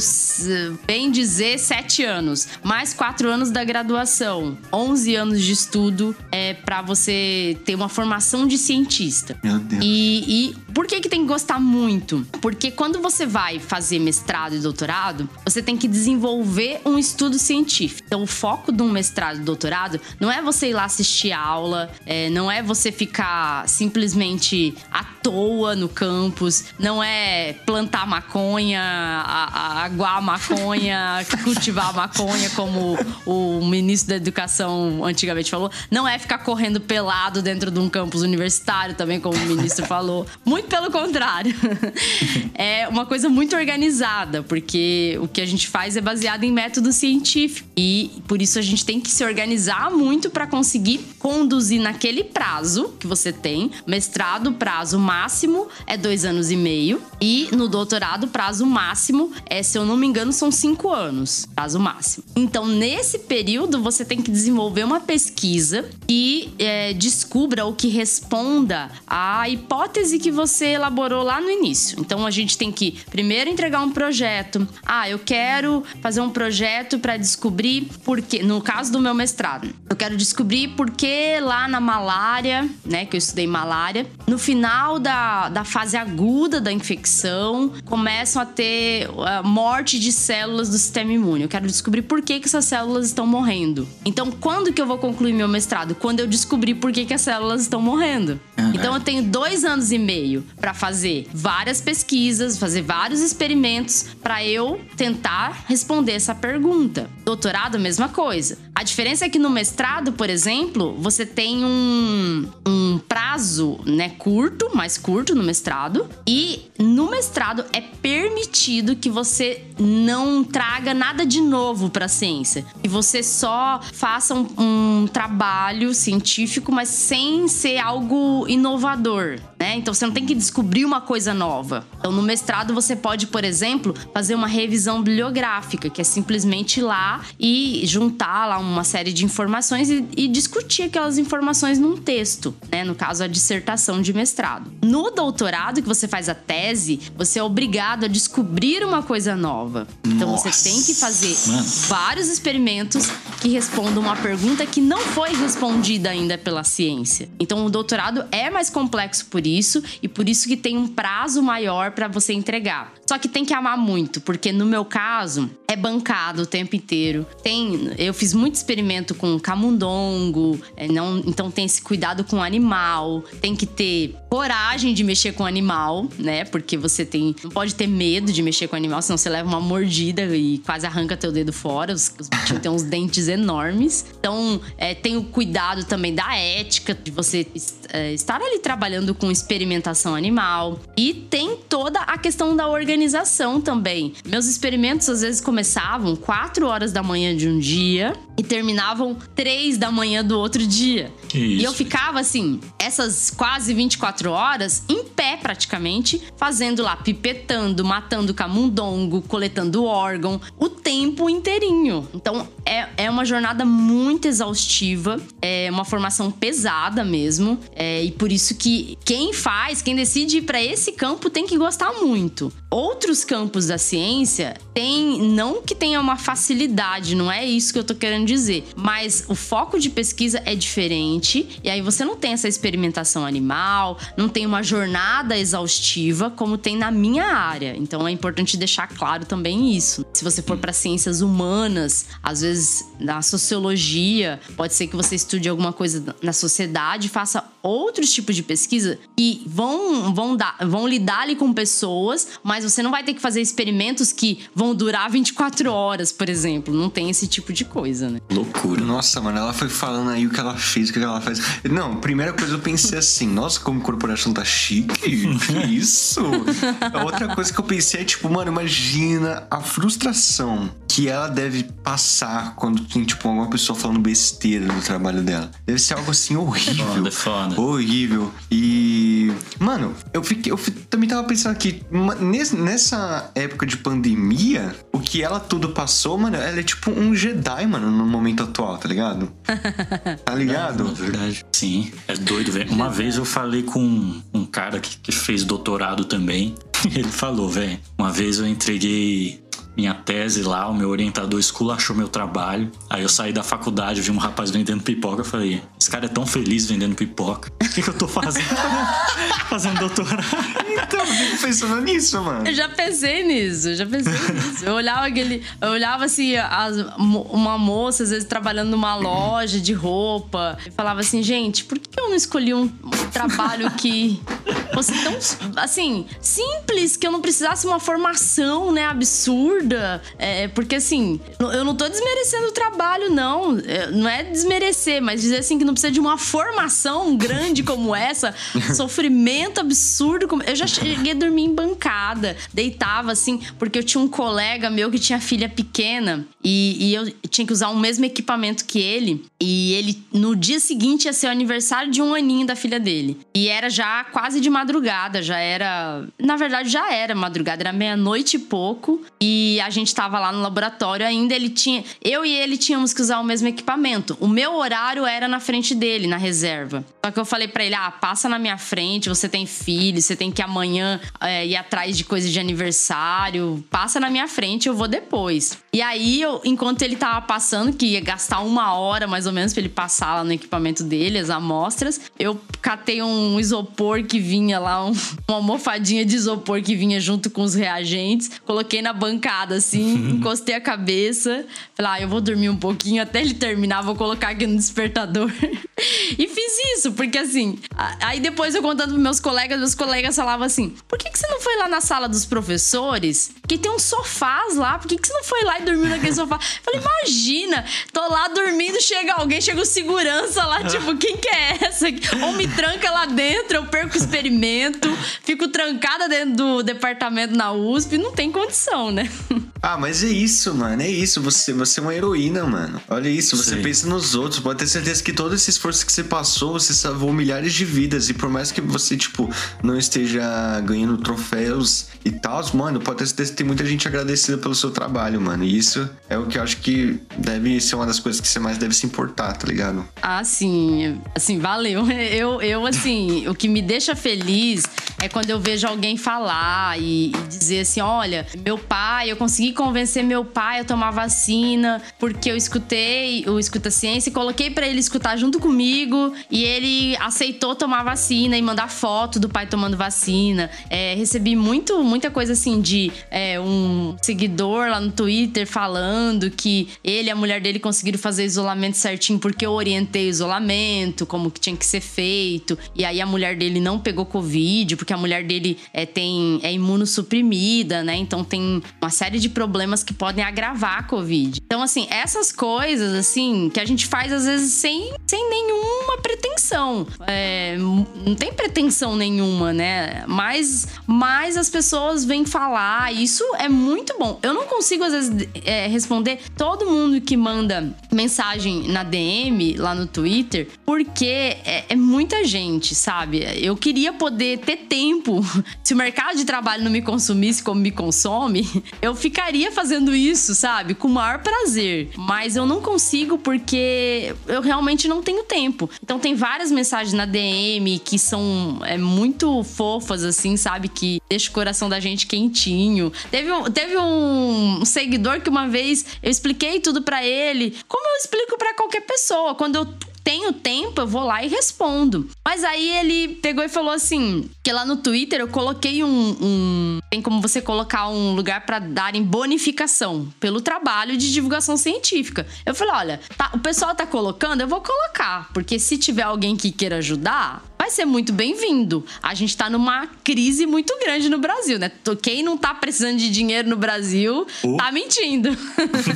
bem dizer, sete anos. Mais quatro anos da graduação. Onze anos de estudo é para você ter uma formação de cientista. Meu Deus. E, e por que, que tem que gostar muito? Porque quando você vai fazer mestrado e doutorado, você tem que desenvolver um estudo científico. Então, o foco de um mestrado e doutorado não é você ir lá assistir aula, é, não é você ficar simplesmente à toa no campus, não é plantar maconha, a, a, aguar maconha, cultivar maconha, como o ministro da Educação antigamente falou. Não é ficar correndo pelado dentro de um campus universitário também, como o ministro falou. Muito pelo contrário. é uma coisa muito organizada, porque o que a gente faz é baseado em método científico. E por isso a gente tem que se organizar muito para conseguir conduzir naquele prazo que você tem. Mestrado, prazo máximo é dois anos e meio. E no doutorado, prazo máximo é, se eu não me engano, são cinco anos. Prazo máximo. Então, nesse período, você tem que desenvolver uma pesquisa que é, descubra ou que responda a hipótese que você elaborou lá no início. Então a gente tem que primeiro entregar um projeto. Ah, eu quero fazer um projeto para descobrir por que, no caso do meu mestrado, eu quero descobrir por que lá na malária, né, que eu estudei malária, no final da, da fase aguda da infecção, começam a ter uh, morte de células do sistema imune. Eu quero descobrir por que, que essas células estão morrendo. Então, quando que eu vou concluir meu mestrado? Quando eu descobrir por que, que as células estão morrendo. Uhum. Então, eu tenho dois anos e meio para fazer várias pesquisas, fazer vários experimentos para eu tentar responder essa pergunta. Doutorado, mesma coisa. A diferença é que no mestrado, por exemplo, você tem um, um prazo né, curto, mais curto no mestrado, e no mestrado é permitido que você não traga nada de novo para a ciência. E você só faça um, um trabalho científico, mas sem ser algo inovador. Né? Então você não tem que descobrir uma coisa nova. Então no mestrado você pode, por exemplo, fazer uma revisão bibliográfica, que é simplesmente ir lá e juntar lá uma série de informações e, e discutir aquelas informações num texto, né? No caso a dissertação de mestrado. No doutorado que você faz a tese, você é obrigado a descobrir uma coisa nova. Então Nossa. você tem que fazer Mano. vários experimentos que respondam uma pergunta que não foi respondida ainda pela ciência. Então o doutorado é mais complexo por isso e por isso que tem um prazo maior para você entregar. Só que tem que amar muito, porque no meu caso é bancado o tempo inteiro. Tem, eu fiz muito experimento com camundongo, é, não, então tem esse cuidado com o animal, tem que ter coragem de mexer com o animal, né? Porque você tem, não pode ter medo de mexer com o animal, senão você leva uma mordida e quase arranca teu dedo fora. Os, os bichos têm uns dentes enormes. Então, é, tem o cuidado também da ética de você é, estar ali trabalhando com experimentação animal e tem toda a questão da organização organização também. Meus experimentos às vezes começavam 4 horas da manhã de um dia e terminavam 3 da manhã do outro dia. E eu ficava assim, essas quase 24 horas em pé praticamente, fazendo lá, pipetando, matando camundongo, coletando órgão, o tempo inteirinho. Então é, é uma jornada muito exaustiva, é uma formação pesada mesmo, é, e por isso que quem faz, quem decide ir para esse campo tem que gostar muito. Ou outros campos da ciência têm, não que tenha uma facilidade, não é isso que eu tô querendo dizer, mas o foco de pesquisa é diferente e aí você não tem essa experimentação animal, não tem uma jornada exaustiva como tem na minha área. Então é importante deixar claro também isso. Se você for para ciências humanas, às vezes na sociologia, pode ser que você estude alguma coisa na sociedade, faça outros tipos de pesquisa que vão vão dar, vão lidar ali com pessoas, mas você não vai ter que fazer experimentos que vão durar 24 horas, por exemplo. Não tem esse tipo de coisa, né? Loucura. Nossa, mano, ela foi falando aí o que ela fez, o que ela faz. Não, primeira coisa eu pensei assim, nossa, como corporação tá chique. Que isso? A outra coisa que eu pensei é, tipo, mano, imagina a frustração que ela deve passar quando tem, tipo, alguma pessoa falando besteira do trabalho dela. Deve ser algo assim horrível. Foda, foda. Horrível. E. Mano, eu fiquei. Eu também tava pensando aqui, nessa época de pandemia, o que ela tudo passou, mano, ela é tipo um Jedi, mano, no momento atual, tá ligado? tá ligado? É verdade. Sim, é doido, velho. Uma vez eu falei com um cara que, que fez doutorado também. Ele falou, velho, uma vez eu entreguei minha tese lá, o meu orientador esculachou meu trabalho. Aí eu saí da faculdade, vi um rapaz vendendo pipoca, eu falei, esse cara é tão feliz vendendo pipoca. O que, que eu tô fazendo? fazendo doutorado. Então, eu fico pensando nisso, mano. Eu já pensei nisso, eu já pensei nisso. Eu olhava aquele. Eu olhava assim, as, uma moça, às vezes, trabalhando numa loja de roupa, e falava assim, gente, por que eu não escolhi um, um trabalho que fosse tão assim, simples, que eu não precisasse uma formação, né, absurda? É, porque assim, eu não tô desmerecendo o trabalho, não. É, não é desmerecer, mas dizer assim que não precisa de uma formação grande como essa, sofrimento absurdo. Como... Eu já cheguei a dormir em bancada, deitava assim, porque eu tinha um colega meu que tinha filha pequena e, e eu tinha que usar o mesmo equipamento que ele. E ele, no dia seguinte, ia ser o aniversário de um aninho da filha dele. E era já quase de madrugada, já era. Na verdade, já era madrugada, era meia-noite e pouco. E a gente tava lá no laboratório ainda. Ele tinha. Eu e ele tínhamos que usar o mesmo equipamento. O meu horário era na frente dele, na reserva. Só que eu falei para ele: ah, passa na minha frente, você tem filho, você tem que amanhã é, ir atrás de coisa de aniversário. Passa na minha frente, eu vou depois. E aí, eu, enquanto ele tava passando, que ia gastar uma hora mais ou menos pra ele passar lá no equipamento dele, as amostras, eu catei um isopor que vinha lá, um, uma almofadinha de isopor que vinha junto com os reagentes, coloquei na bancada assim, encostei a cabeça, falei, ah, eu vou dormir um pouquinho até ele terminar, vou colocar aqui no despertador. e fiz isso, porque assim, aí depois eu contando pros meus colegas, meus colegas falavam assim: por que, que você não foi lá na sala dos professores? Que tem uns sofás lá, por que, que você não foi lá e dormiu naquele sofá? Falei, imagina, tô lá dormindo, chega alguém, chega o segurança lá, tipo, quem que é essa? Ou me tranca lá dentro, eu perco o experimento, fico trancada dentro do departamento na USP, não tem condição, né? Ah, mas é isso, mano, é isso. Você, você é uma heroína, mano. Olha isso, você Sim. pensa nos outros. Pode ter certeza que todo esse esforço que você passou, você salvou milhares de vidas. E por mais que você, tipo, não esteja ganhando troféus e tal, mano, pode ter certeza que tem muita gente agradecida pelo seu trabalho, mano. E isso é o que eu acho que deve ser uma das coisas que você mais deve se importar, tá ligado? Ah, sim. Assim, valeu. Eu, eu assim, o que me deixa feliz é quando eu vejo alguém falar e, e dizer assim: olha, meu pai, eu consegui convencer meu pai a tomar vacina porque eu escutei o Escuta Ciência e coloquei para ele escutar junto comigo e ele aceitou tomar vacina e mandar foto do pai tomando vacina. É, recebi muito, muita coisa assim de é, um seguidor lá no Twitter falando que ele e a mulher dele conseguiram fazer isolamento certinho porque eu orientei o isolamento, como que tinha que ser feito. E aí a mulher dele não pegou Covid, porque a mulher dele é, tem, é imunossuprimida, né? Então tem uma série de problemas que podem agravar a Covid. Então, assim, essas coisas, assim, que a gente faz às vezes sem, sem nenhuma pretensão. É, não tem pretensão nenhuma, né? Mas, mas as pessoas vêm falar, isso é muito bom. Eu não consigo, às vezes, é, responder todo mundo que manda mensagem na DM, lá no Twitter, porque é, é muita gente, sabe? Eu queria poder ter tempo. Se o mercado de trabalho não me consumisse como me consome, eu ficaria fazendo isso, sabe? Com o maior prazer. Mas eu não consigo porque eu realmente não tenho tempo. Então, tem várias mensagens na DM que são é, muito fofas, assim, sabe? Que deixa o coração da gente quentinho. Teve um, teve um seguidor que uma vez eu expliquei tudo para ele, como eu explico para qualquer pessoa. Quando eu tenho tempo, eu vou lá e respondo. Mas aí ele pegou e falou assim: que lá no Twitter eu coloquei um. um tem como você colocar um lugar para darem bonificação pelo trabalho de divulgação científica. Eu falei: olha, tá, o pessoal tá colocando, eu vou colocar. Porque se tiver alguém que queira ajudar, vai ser muito bem-vindo. A gente tá numa crise muito grande no Brasil, né? Quem não tá precisando de dinheiro no Brasil oh. tá mentindo.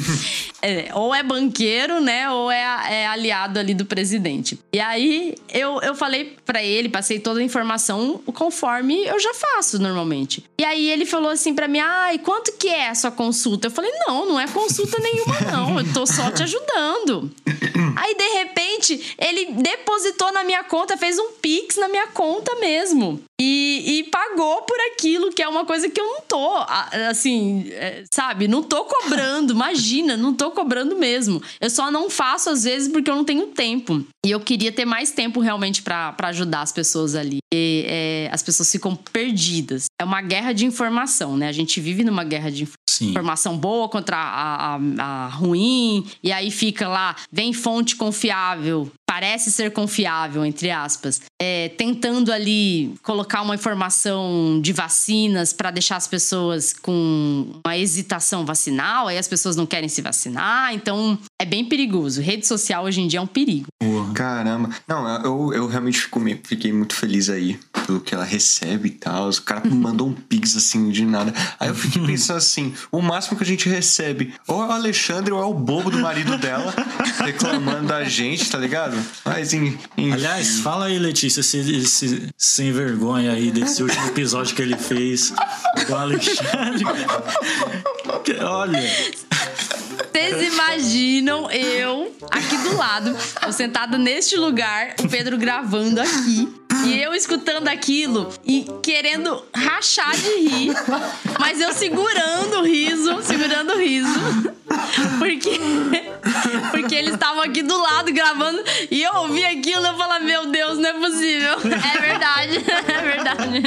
é, ou é banqueiro, né? Ou é, é, aliado ali do presidente. E aí eu, eu falei para ele, passei toda a informação conforme eu já faço normalmente. E aí ele falou assim para mim: ai, ah, quanto que é a sua consulta? Eu falei: não, não é consulta nenhuma, não. Eu tô só te ajudando. aí, de repente, ele depositou na minha conta, fez um PIX Pix na minha conta mesmo. E, e, pagou por aquilo, que é uma coisa que eu não tô, assim, é, sabe? Não tô cobrando, imagina, não tô cobrando mesmo. Eu só não faço às vezes porque eu não tenho tempo. E eu queria ter mais tempo realmente para ajudar as pessoas ali. E, é, as pessoas ficam perdidas. É uma guerra de informação, né? A gente vive numa guerra de Sim. informação boa contra a, a, a ruim. E aí fica lá, vem fonte confiável, parece ser confiável, entre aspas, é, tentando ali colocar uma informação de vacinas para deixar as pessoas com uma hesitação vacinal, aí as pessoas não querem se vacinar, então é bem perigoso. Rede social hoje em dia é um perigo. Caramba. Não, eu, eu realmente fico, fiquei muito feliz aí pelo que ela recebe e tal. O cara mandou um pix assim de nada. Aí eu fiquei pensando assim: o máximo que a gente recebe ou é o Alexandre ou é o bobo do marido dela reclamando da gente, tá ligado? Mas em, em... Aliás, fala aí, Letícia, se, esse sem vergonha aí desse último episódio que ele fez com o Alexandre. Olha. Vocês imaginam eu aqui do lado, sentada neste lugar, o Pedro gravando aqui. E eu escutando aquilo e querendo rachar de rir. Mas eu segurando o riso, segurando o riso. Porque, porque eles estavam aqui do lado gravando e eu ouvi aquilo e eu falei, meu Deus, não é possível. É verdade, é verdade.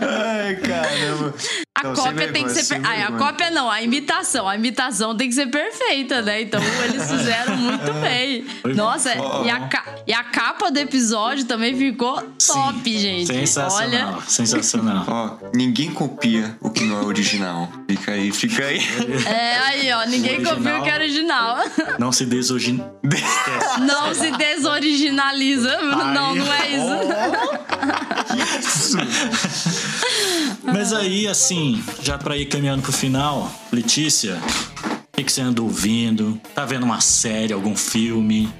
Ai, caramba. A não, cópia tem que ser. Per... a cópia não, a imitação. A imitação tem que ser perfeita, né? Então eles fizeram muito bem. Nossa, oh. e, a ca... e a capa do episódio também ficou top, Sim. gente. Sensacional. Olha... Sensacional. Ó, ninguém copia o que não é original. Fica aí, fica aí. É, aí, ó. Ninguém original, copia o que é original. Não se desoriginaliza. não se desoriginaliza. Aí. Não, não é isso. Oh. isso. Mas aí, assim, já pra ir caminhando pro final, Letícia, o que, que você anda ouvindo? Tá vendo uma série, algum filme?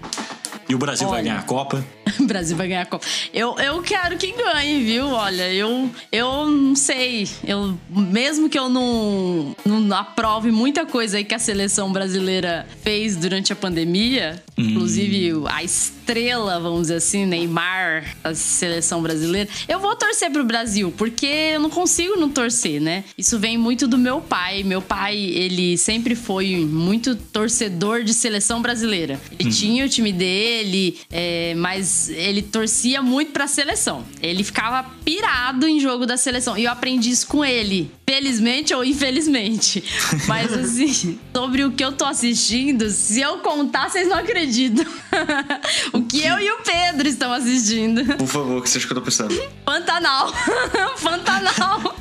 E o Brasil Olha, vai ganhar a Copa? o Brasil vai ganhar a Copa. Eu, eu quero que ganhe, viu? Olha, eu, eu não sei. Eu, mesmo que eu não, não aprove muita coisa aí que a seleção brasileira fez durante a pandemia, hum. inclusive a estrela, vamos dizer assim, Neymar, a seleção brasileira, eu vou torcer pro Brasil, porque eu não consigo não torcer, né? Isso vem muito do meu pai. Meu pai, ele sempre foi muito torcedor de seleção brasileira. Ele hum. tinha o time dele, é, mas ele torcia muito pra seleção. Ele ficava pirado em jogo da seleção. E eu aprendi isso com ele. Felizmente ou infelizmente. Mas assim, sobre o que eu tô assistindo, se eu contar, vocês não acreditam. o que eu e o Pedro estão assistindo. Por favor, o que você acha que eu tô pensando? Pantanal. Pantanal.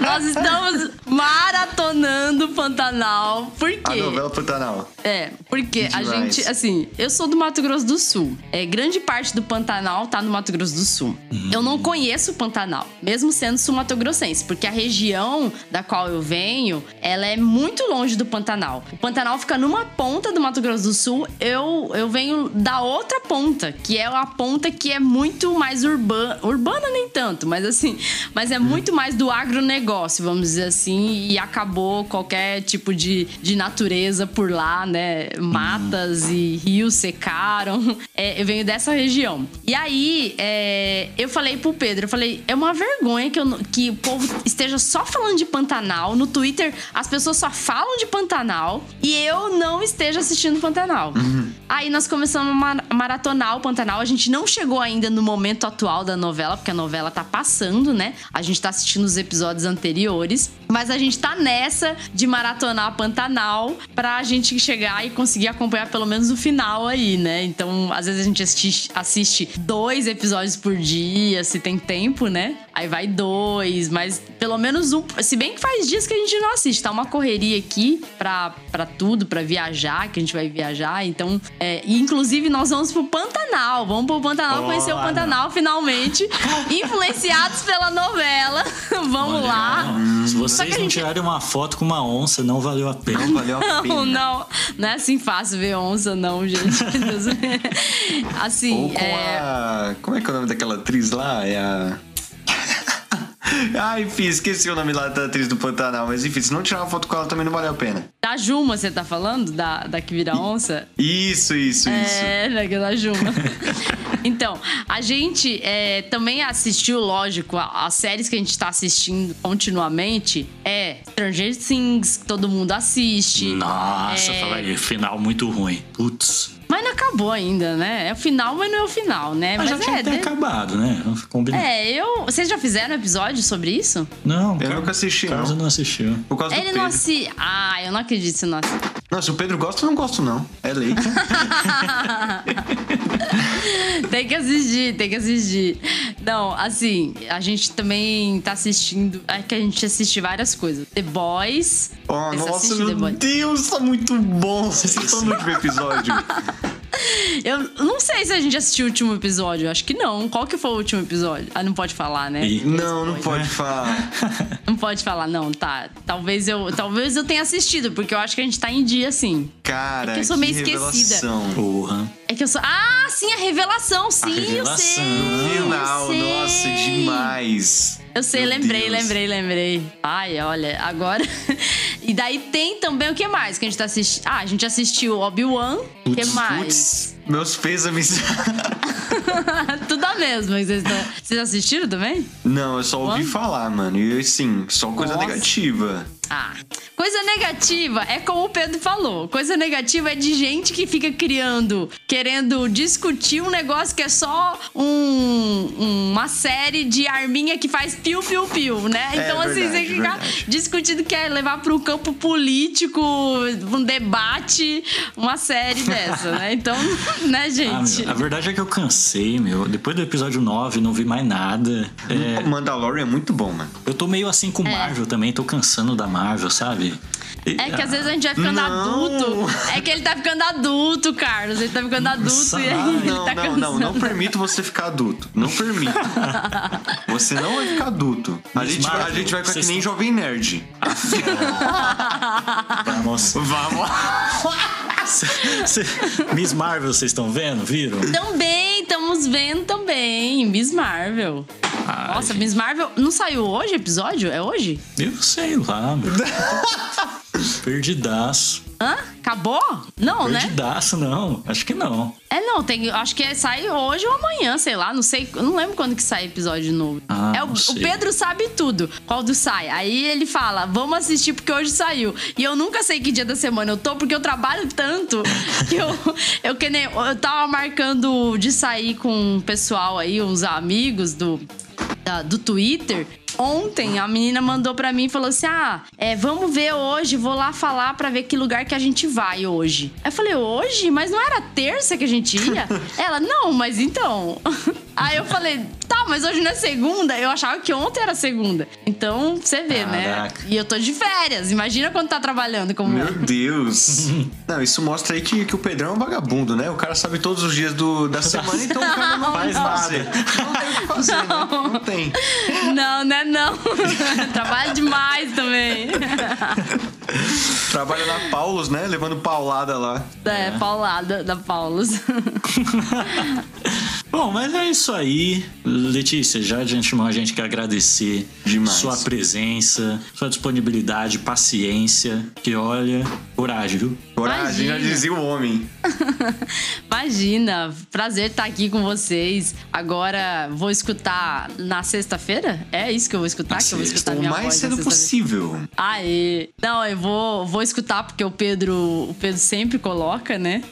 Nós estamos maratonando Pantanal. Por quê? A novela Pantanal. É, porque a gente, assim, eu sou do Mato Grosso do Sul. É, grande parte do Pantanal tá no Mato Grosso do Sul. Uhum. Eu não conheço o Pantanal, mesmo sendo sul-mato-grossense, porque a região da qual eu venho, ela é muito longe do Pantanal. O Pantanal fica numa ponta do Mato Grosso do Sul, eu, eu venho da outra ponta, que é a ponta que é muito mais urbana, urbana nem tanto, mas assim, mas é muito mais do agro agronegócio, vamos dizer assim, e acabou qualquer tipo de, de natureza por lá, né? Matas e rios secaram. É, eu venho dessa região. E aí, é, eu falei pro Pedro, eu falei, é uma vergonha que, eu, que o povo esteja só falando de Pantanal. No Twitter, as pessoas só falam de Pantanal e eu não esteja assistindo Pantanal. Uhum. Aí nós começamos a maratonar o Pantanal. A gente não chegou ainda no momento atual da novela, porque a novela tá passando, né? A gente tá assistindo os episódios anteriores. Mas a gente tá nessa de maratonar Pantanal pra gente chegar e conseguir acompanhar pelo menos o final aí, né? Então, às vezes a gente assiste, assiste dois episódios por dia, se tem tempo, né? Aí vai dois, mas pelo menos um. Se bem que faz dias que a gente não assiste, tá uma correria aqui pra, pra tudo, pra viajar, que a gente vai viajar. Então, é, inclusive, nós vamos pro Pantanal. Vamos pro Pantanal oh, conhecer o Pantanal finalmente. influenciados pela novela. vamos Olha, lá. Se vocês não gente... tirarem uma foto com uma onça, não valeu a pena. Não valeu a pena. Não, não. Não é assim fácil ver onça, não, gente. assim. Ou com é... a. Como é que é o nome daquela atriz lá? É a. Ah, enfim, esqueci o nome lá da atriz do Pantanal. Mas enfim, se não tirar uma foto com ela também não valeu a pena. Da Juma, você tá falando? Da, da que vira onça? Isso, isso, é, isso. É, da Juma. então, a gente é, também assistiu, lógico, as séries que a gente tá assistindo continuamente é Stranger Things, que todo mundo assiste. Nossa, é... fala aí, final muito ruim. Putz. Mas não acabou ainda, né? É o final, mas não é o final, né? Mas, mas já tinha é, até acabado, né? Combina. É, eu. Vocês já fizeram episódio sobre isso? Não, eu nunca assisti. Carlos não. não assistiu. Por causa Ele do Pedro. não assistiu. Ah, eu não acredito se não assistiu. Não, se o Pedro gosta, eu não gosto, não. É leite. tem que assistir, tem que assistir. Não, assim, a gente também tá assistindo. É que a gente assiste várias coisas. The Boys. Oh, nossa, meu Deus, tá muito bom. Vocês estão no último episódio. Eu não sei se a gente assistiu o último episódio. Acho que não. Qual que foi o último episódio? Ah, não pode falar, né? Não, não pode falar. Não pode falar, não, tá. Talvez eu, talvez eu tenha assistido, porque eu acho que a gente tá em dia, sim. Cara, é que eu sou meio esquecida. Porra. É que eu sou. Ah, sim, a revelação, sim, a revelação. eu sei. Final, nossa, demais. Eu sei, Meu lembrei, Deus. lembrei, lembrei. Ai, olha, agora. e daí tem também o que mais que a gente tá assistindo? Ah, a gente assistiu Obi-Wan. O que mais? Putz, meus pêsames. Tudo a mesma. Vocês, vocês assistiram também? Não, eu só ouvi falar, mano. E assim, só coisa Nossa. negativa. Ah, coisa negativa é como o Pedro falou. Coisa negativa é de gente que fica criando, querendo discutir um negócio que é só um, uma série de arminha que faz piu-piu-piu, né? É, então, assim, você fica discutindo quer levar para o campo político, um debate, uma série dessa, né? Então, né, ah, gente? Ah, a verdade é que eu cansei, meu. Depois do episódio 9, não vi mais nada. É... Mandalorian é muito bom, mano. Eu tô meio assim com é. Marvel também, tô cansando da Marvel, sabe? É que às vezes a gente vai ficando não. adulto. É que ele tá ficando adulto, Carlos. Ele tá ficando adulto e aí não, ele tá não, cansando. não, não permito você ficar adulto. Não permito. você não vai ficar adulto. A, gente, vai, a gente vai ficar que nem estão... jovem nerd. Vamos. Vamos. Miss Marvel, vocês estão vendo? Viram? Também, estamos vendo também. Miss Marvel. Ai. Nossa, Miss Marvel. Não saiu hoje o episódio? É hoje? Eu sei lá, meu. Perdidaço. Hã? Acabou? Não, né? Perdidaço, não. Acho que não. É, não, tem. Acho que é, sai hoje ou amanhã, sei lá. Não sei. Não lembro quando que sai episódio novo. Ah, é, o, o, Pedro sabe tudo. Quando sai. Aí ele fala: vamos assistir porque hoje saiu. E eu nunca sei que dia da semana eu tô, porque eu trabalho tanto que eu, eu que nem. Eu tava marcando de sair com o pessoal aí, uns amigos do, da, do Twitter. Ontem a menina mandou para mim e falou assim: Ah, é, vamos ver hoje, vou lá falar para ver que lugar que a gente vai hoje. Aí eu falei, hoje? Mas não era terça que a gente ia? Ela, não, mas então. Aí eu falei, tá, mas hoje não é segunda? Eu achava que ontem era segunda. Então, você vê, né? Caraca. né? E eu tô de férias. Imagina quando tá trabalhando como. Meu Deus. não, isso mostra aí que, que o Pedrão é um vagabundo, né? O cara sabe todos os dias do, da semana, então o cara não faz nada. Não tem o que fazer, não. né? Não tem. Não, né? Não. Trabalha demais também. Trabalha na Paulus, né? Levando paulada lá. É, paulada da Paulus. Bom, mas é isso aí. Letícia, já de antemão a gente quer agradecer Demais. sua presença, sua disponibilidade, paciência. Que olha, coragem, viu? Coragem, já Imagina. dizia o homem. Imagina, prazer estar aqui com vocês. Agora vou escutar na sexta-feira? É isso que eu vou escutar? que eu vou escutar O minha mais voz na cedo possível. Aê! Não, eu vou, vou escutar porque o Pedro, o Pedro sempre coloca, né?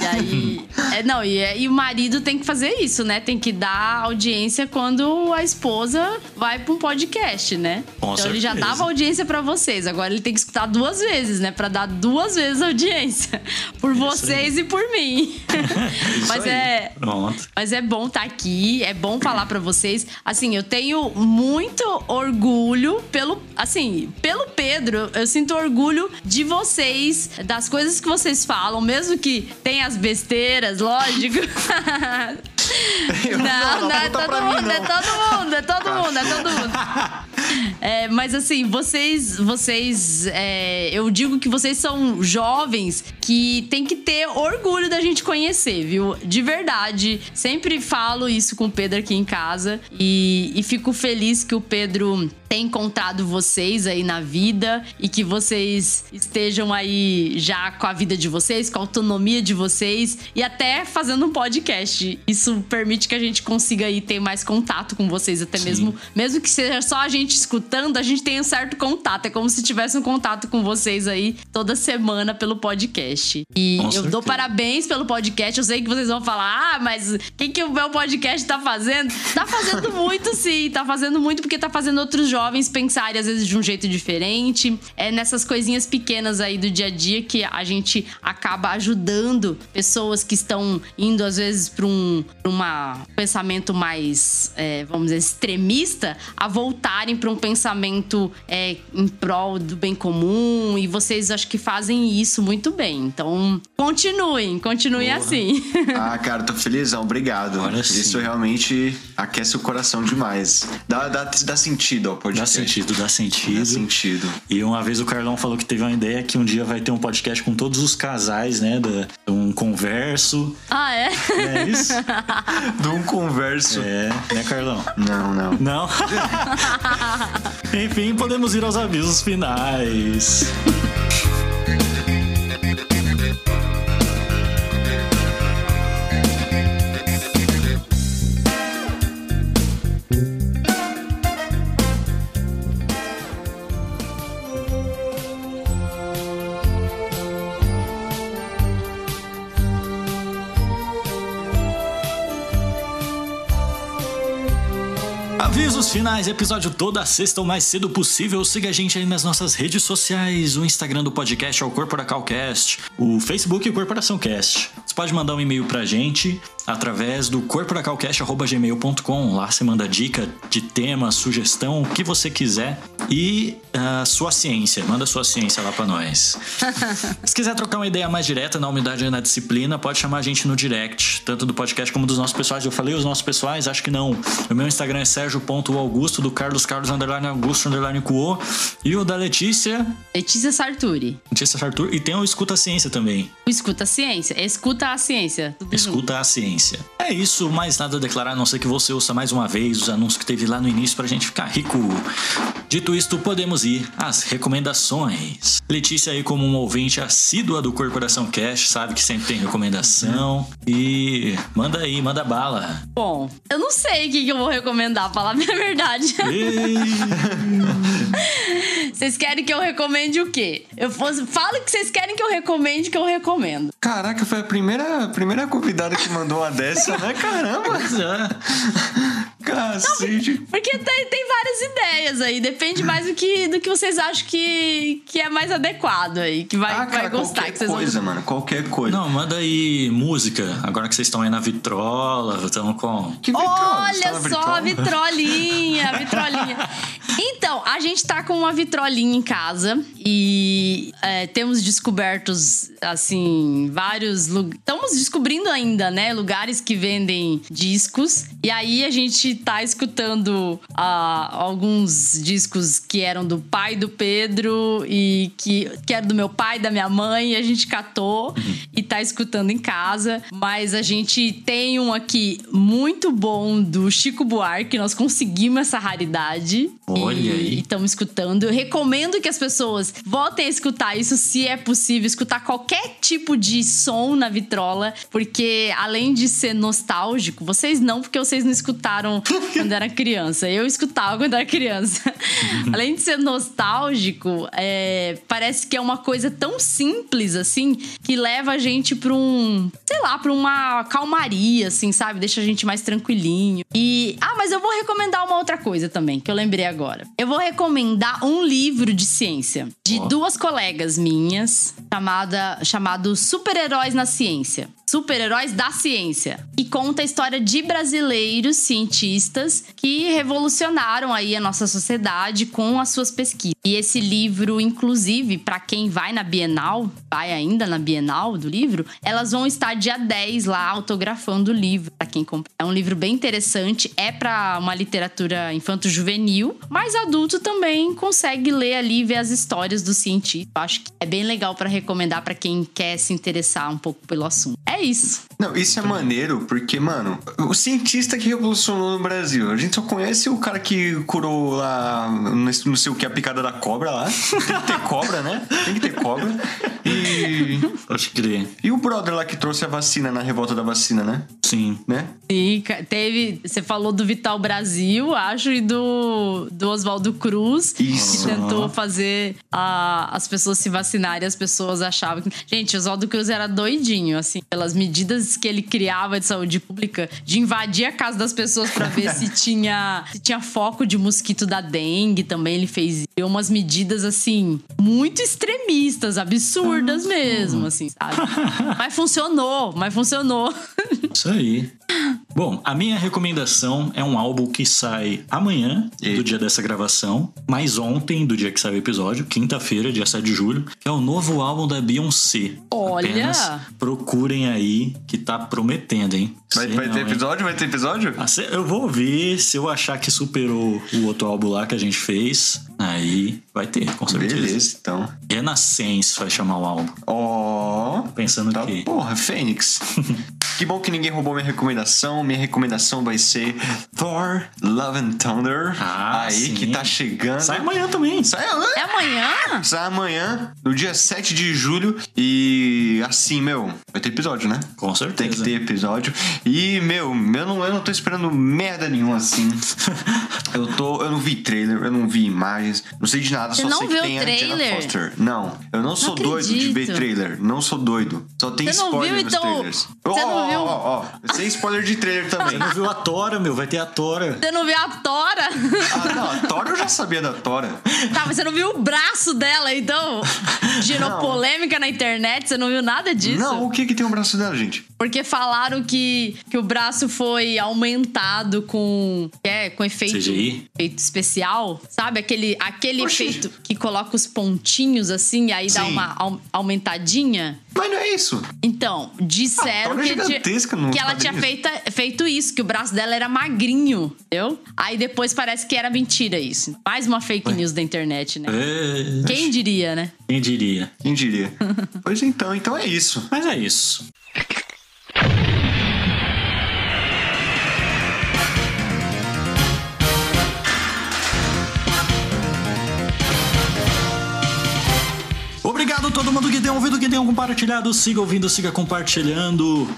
E aí. é, não, e, é- e o marido tem que fazer isso, né? Tem que dar audiência quando a esposa vai pra um podcast, né? Com então ele já certeza. dava audiência pra vocês. Agora ele tem que escutar duas vezes, né? Pra dar duas vezes audiência. Por vocês e por mim. Mas aí. é. Pronto. Mas é bom estar aqui, é bom falar pra vocês. Assim, eu tenho muito orgulho pelo, assim, pelo Pedro. Eu sinto orgulho de vocês, das coisas que vocês falam, mesmo que tenha as besteiras, lógico. Eu- não, não, não, é todo mim, mundo, é não. todo mundo, é todo mundo, é todo mundo. É, mas assim, vocês, vocês, é, eu digo que vocês são jovens que tem que ter orgulho da gente conhecer, viu? De verdade. Sempre falo isso com o Pedro aqui em casa e, e fico feliz que o Pedro tem encontrado vocês aí na vida e que vocês estejam aí já com a vida de vocês, com a autonomia de vocês e até fazendo um podcast. Isso permite que a gente consiga aí ter mais contato com vocês, até Sim. mesmo, mesmo que seja só a gente escutando, a gente tem um certo contato. É como se tivesse um contato com vocês aí toda semana pelo podcast. E Com eu certeza. dou parabéns pelo podcast. Eu sei que vocês vão falar, ah, mas o que, que o meu podcast tá fazendo? Tá fazendo muito, sim. Tá fazendo muito porque tá fazendo outros jovens pensarem, às vezes, de um jeito diferente. É nessas coisinhas pequenas aí do dia a dia que a gente acaba ajudando pessoas que estão indo, às vezes, para um uma pensamento mais, é, vamos dizer, extremista, a voltarem para um pensamento é, em prol do bem comum. E vocês acho que fazem isso muito bem. Então, continuem, continuem Porra. assim. Ah, cara, tô felizão, obrigado. Agora sim. Isso realmente aquece o coração demais. Dá, dá, dá sentido ao podcast. sentido, dá sentido. Dá sentido. E uma vez o Carlão falou que teve uma ideia que um dia vai ter um podcast com todos os casais, né? Da, um converso. ah, é? É isso? De um converso. É, né, Carlão? Não, não. Não? Enfim, podemos ir aos avisos finais. Finais, episódio toda sexta o mais cedo possível. Siga a gente aí nas nossas redes sociais. O Instagram do podcast é o Corporacalcast, o Facebook é Corporação Cast. Você pode mandar um e-mail pra gente através do corporacalcast.gmail.com. Lá você manda dica de tema, sugestão, o que você quiser. E a sua ciência, manda sua ciência lá pra nós. Se quiser trocar uma ideia mais direta na umidade e na disciplina, pode chamar a gente no direct, tanto do podcast como dos nossos pessoais. Eu falei os nossos pessoais, acho que não. O meu Instagram é sergio.augusto, do Carlos Carlos underline Augusto underline Cuo. E o da Letícia, Letícia Sarturi. Letícia Sartur. E tem o Escuta a Ciência também. O Escuta a Ciência. Escuta a Ciência. Tudo junto. Escuta a Ciência. É isso, mais nada a declarar, a não ser que você ouça mais uma vez os anúncios que teve lá no início pra gente ficar rico. Dito isto, podemos ir às recomendações. Letícia aí como uma ouvinte assídua do Corporação Cash, sabe que sempre tem recomendação. E manda aí, manda bala. Bom, eu não sei o que, que eu vou recomendar, pra falar a minha verdade. Vocês querem que eu recomende o quê? Eu fosse, fala o que vocês querem que eu recomende, que eu recomendo. Caraca, foi a primeira, a primeira convidada que mandou uma dessa, né? Caramba! É. Cacete. Porque tem, tem várias ideias aí, depende mais do que, do que vocês acham que, que é mais adequado aí, que vai, Ah, cara, vai gostar. qualquer Que vocês vão- coisa, mano. Qualquer coisa. Não, manda aí música. Agora que vocês estão aí na vitrola, estão com. Que vitrola? Tá Olha na só, a vitrola? vitrolinha, a vitrolinha. Então, a gente tá com uma vitrolinha em casa e é, temos descobertos, assim, vários lugares. Estamos descobrindo ainda, né? Lugares que vendem discos. E aí a gente tá escutando ah, alguns discos que eram do pai do Pedro e que, que era do meu pai, da minha mãe, e a gente catou uhum. e tá escutando em casa. Mas a gente tem um aqui muito bom do Chico Buarque, nós conseguimos essa raridade. Olha e, aí. estamos escutando. Eu recomendo que as pessoas voltem a escutar isso, se é possível, escutar qualquer tipo de som na vitrola, porque além de ser nostálgico, vocês não, porque vocês não escutaram quando era criança. Eu escutava quando era criança. além de ser nostálgico, é, parece que é uma coisa tão simples assim que leva a gente para um, sei lá, para uma calmaria, assim, sabe? Deixa a gente mais tranquilinho. E ah, mas eu vou recomendar uma outra coisa também que eu lembrei agora. Eu vou recomendar um livro de ciência de oh. duas colegas minhas, chamada chamado Super-heróis na ciência. Super-Heróis da Ciência, que conta a história de brasileiros cientistas que revolucionaram aí a nossa sociedade com as suas pesquisas. E esse livro, inclusive, para quem vai na Bienal, vai ainda na Bienal do livro, elas vão estar dia 10 lá autografando o livro para quem compra. É um livro bem interessante, é para uma literatura infanto-juvenil, mas adulto também consegue ler ali e ver as histórias dos cientistas. Eu acho que é bem legal para recomendar para quem quer se interessar um pouco pelo assunto. É isso. Não, isso é maneiro porque, mano, o cientista que revolucionou no Brasil, a gente só conhece o cara que curou lá, não sei o que, a picada da cobra lá. Tem que ter cobra, né? Tem que ter cobra. E. Acho que E o brother lá que trouxe a vacina na revolta da vacina, né? Sim. Né? Sim, teve. Você falou do Vital Brasil, acho, e do, do Oswaldo Cruz. Isso. Que tentou fazer a, as pessoas se vacinarem. As pessoas achavam que. Gente, Oswaldo Cruz era doidinho, assim, pelas medidas que ele criava de saúde pública, de invadir a casa das pessoas para ver se tinha, se tinha foco de mosquito da dengue também. Ele fez umas medidas, assim, muito extremistas, absurdas mesmo, assim, sabe? mas funcionou, mas funcionou. Isso aí. Bom, a minha recomendação é um álbum que sai amanhã, e? do dia dessa gravação, mas ontem, do dia que sai o episódio, quinta-feira, dia 7 de julho, que é o novo álbum da Beyoncé. Olha! Apenas procurem aí, que tá prometendo, hein? Vai, vai não, ter episódio? Hein? Vai ter episódio? Ah, eu vou ouvir, se eu achar que superou o outro álbum lá que a gente fez, aí vai ter, com certeza. Beleza, então. Renascença vai chamar o álbum. Ó. Oh, Pensando tá, que. Porra, Fênix. que bom que ninguém roubou minha recomendação. Minha recomendação vai ser Thor Love and Thunder. Ah, aí sim. que tá chegando. Sai amanhã também. Sai amanhã? É amanhã? Sai amanhã, no dia 7 de julho. E assim, meu, vai ter episódio, né? Com certeza. Tem que ter episódio. E, meu, eu não, eu não tô esperando merda nenhuma assim. eu tô. Eu não vi trailer, eu não vi imagens, não sei de nada, Você só não sei viu que tem trailer? a Jenna Foster. Não, eu não sou não doido de ver trailer. Não sou doido. Só tem Você não spoiler viu, nos então... trailers. Você oh, não viu? Ó, ó, ó. Sem spoiler de trailer também. Você não viu a Tora, meu? Vai ter a Tora. Você não viu a Tora? Ah, não, a Tora eu já sabia da Tora. Tá, mas você não viu o braço dela, então? Gerou polêmica na internet, você não viu nada disso? Não, o que que tem o braço dela, gente? Porque falaram que, que o braço foi aumentado com. É, com efeito, CGI? efeito especial. Sabe? Aquele, aquele Oxi. efeito que coloca os pontinhos assim e aí dá Sim. uma au- aumentadinha. Mas não é isso. Então, disseram Ah, a Tora é que, gigantesca que ela tinha feita, feito isso, que o braço dela era magrinho, entendeu? Aí depois parece que era mentira isso. Mais uma fake news da internet, né? É... Quem diria, né? Quem diria? Quem diria? pois então, então é isso. Mas é isso. Tem ouvido, que tem compartilhado. Siga ouvindo, siga compartilhando.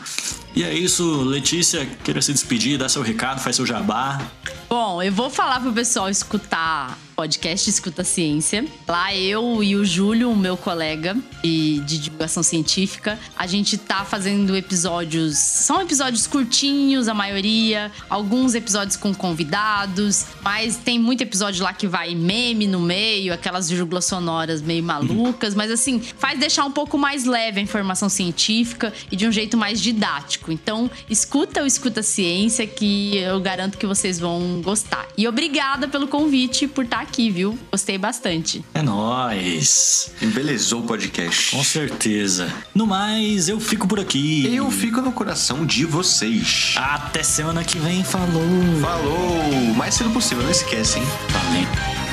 E é isso, Letícia, queira se despedir, dar seu recado, faz seu jabá. Bom, eu vou falar pro pessoal escutar podcast Escuta Ciência. Lá eu e o Júlio, o meu colega de, de divulgação científica, a gente tá fazendo episódios. São episódios curtinhos, a maioria, alguns episódios com convidados, mas tem muito episódio lá que vai meme no meio, aquelas vírgulas sonoras meio malucas, mas assim, faz deixar um pouco mais leve a informação científica e de um jeito mais didático. Então, escuta o Escuta Ciência que eu garanto que vocês vão gostar. E obrigada pelo convite por estar aqui, viu? Gostei bastante. É nóis. Embelezou o podcast. Com certeza. No mais, eu fico por aqui. Eu fico no coração de vocês. Até semana que vem, falou. Falou! Mais cedo possível, não esquece, hein? Valeu.